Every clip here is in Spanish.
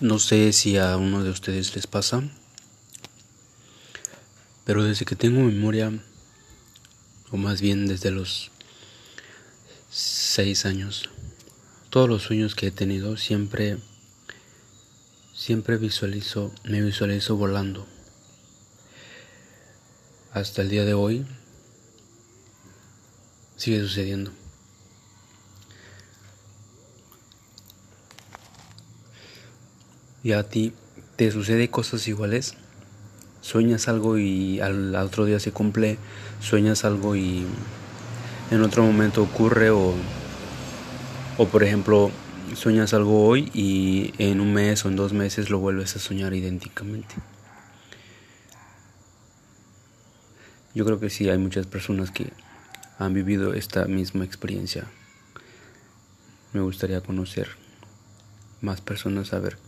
No sé si a uno de ustedes les pasa, pero desde que tengo memoria, o más bien desde los seis años, todos los sueños que he tenido siempre, siempre visualizo, me visualizo volando. Hasta el día de hoy sigue sucediendo. ¿Y a ti te sucede cosas iguales? Sueñas algo y al otro día se cumple, sueñas algo y en otro momento ocurre o, o por ejemplo sueñas algo hoy y en un mes o en dos meses lo vuelves a soñar idénticamente. Yo creo que sí hay muchas personas que han vivido esta misma experiencia. Me gustaría conocer más personas, a ver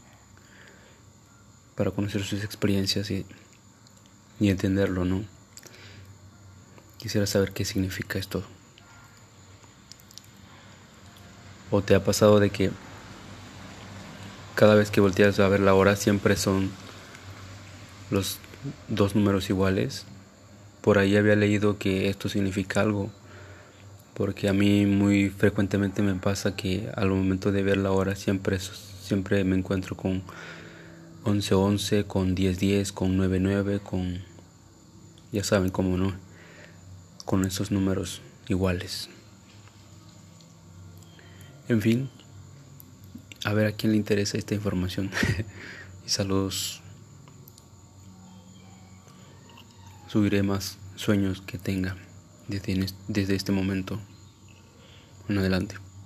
para conocer sus experiencias y, y entenderlo, ¿no? Quisiera saber qué significa esto. ¿O te ha pasado de que cada vez que volteas a ver la hora siempre son los dos números iguales? Por ahí había leído que esto significa algo, porque a mí muy frecuentemente me pasa que al momento de ver la hora siempre, siempre me encuentro con 11-11, con 10-10, con 9-9, con... ya saben cómo no, con esos números iguales. En fin, a ver a quién le interesa esta información. y saludos. Subiré más sueños que tenga desde, desde este momento en adelante.